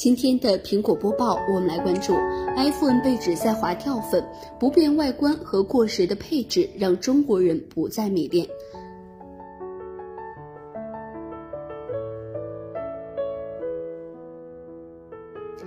今天的苹果播报，我们来关注 iPhone 被指在滑跳粉，不变外观和过时的配置让中国人不再迷恋。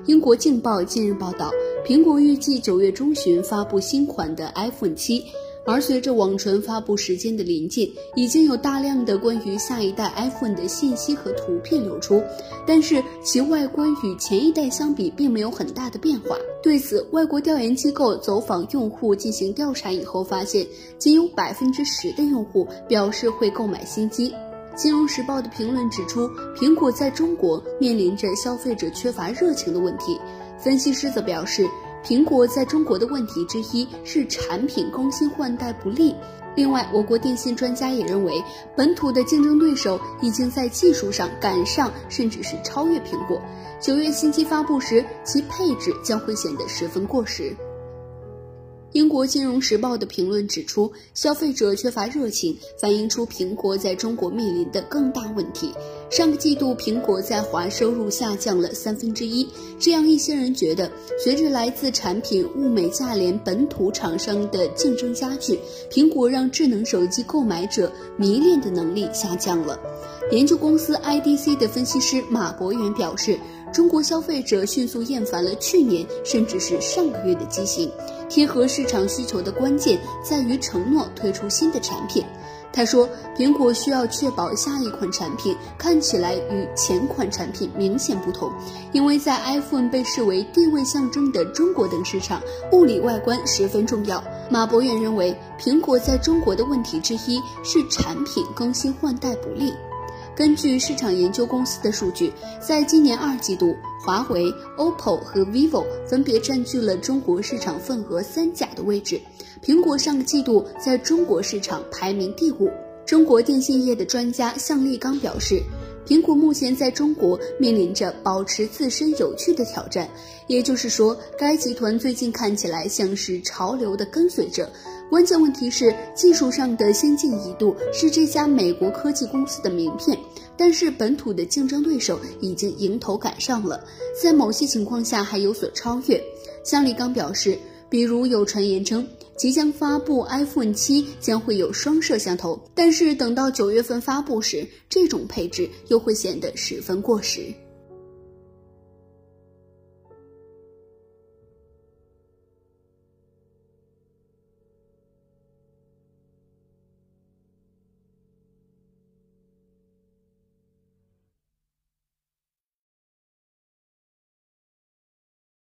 英国《镜报》近日报道，苹果预计九月中旬发布新款的 iPhone 七。而随着网传发布时间的临近，已经有大量的关于下一代 iPhone 的信息和图片流出，但是其外观与前一代相比并没有很大的变化。对此，外国调研机构走访用户进行调查以后发现，仅有百分之十的用户表示会购买新机。金融时报的评论指出，苹果在中国面临着消费者缺乏热情的问题。分析师则表示。苹果在中国的问题之一是产品更新换代不利。另外，我国电信专家也认为，本土的竞争对手已经在技术上赶上，甚至是超越苹果。九月新机发布时，其配置将会显得十分过时。英国金融时报的评论指出，消费者缺乏热情，反映出苹果在中国面临的更大问题。上个季度，苹果在华收入下降了三分之一。这样，一些人觉得，随着来自产品物美价廉本土厂商的竞争加剧，苹果让智能手机购买者迷恋的能力下降了。研究公司 IDC 的分析师马博元表示。中国消费者迅速厌烦了去年甚至是上个月的机型，贴合市场需求的关键在于承诺推出新的产品。他说，苹果需要确保下一款产品看起来与前款产品明显不同，因为在 iPhone 被视为地位象征的中国等市场，物理外观十分重要。马博远认为，苹果在中国的问题之一是产品更新换代不利。根据市场研究公司的数据，在今年二季度，华为、OPPO 和 vivo 分别占据了中国市场份额三甲的位置。苹果上个季度在中国市场排名第五。中国电信业的专家向立刚表示，苹果目前在中国面临着保持自身有趣的挑战，也就是说，该集团最近看起来像是潮流的跟随者。关键问题是，技术上的先进一度是这家美国科技公司的名片，但是本土的竞争对手已经迎头赶上了，在某些情况下还有所超越。向立刚表示，比如有传言称即将发布 iPhone 七将会有双摄像头，但是等到九月份发布时，这种配置又会显得十分过时。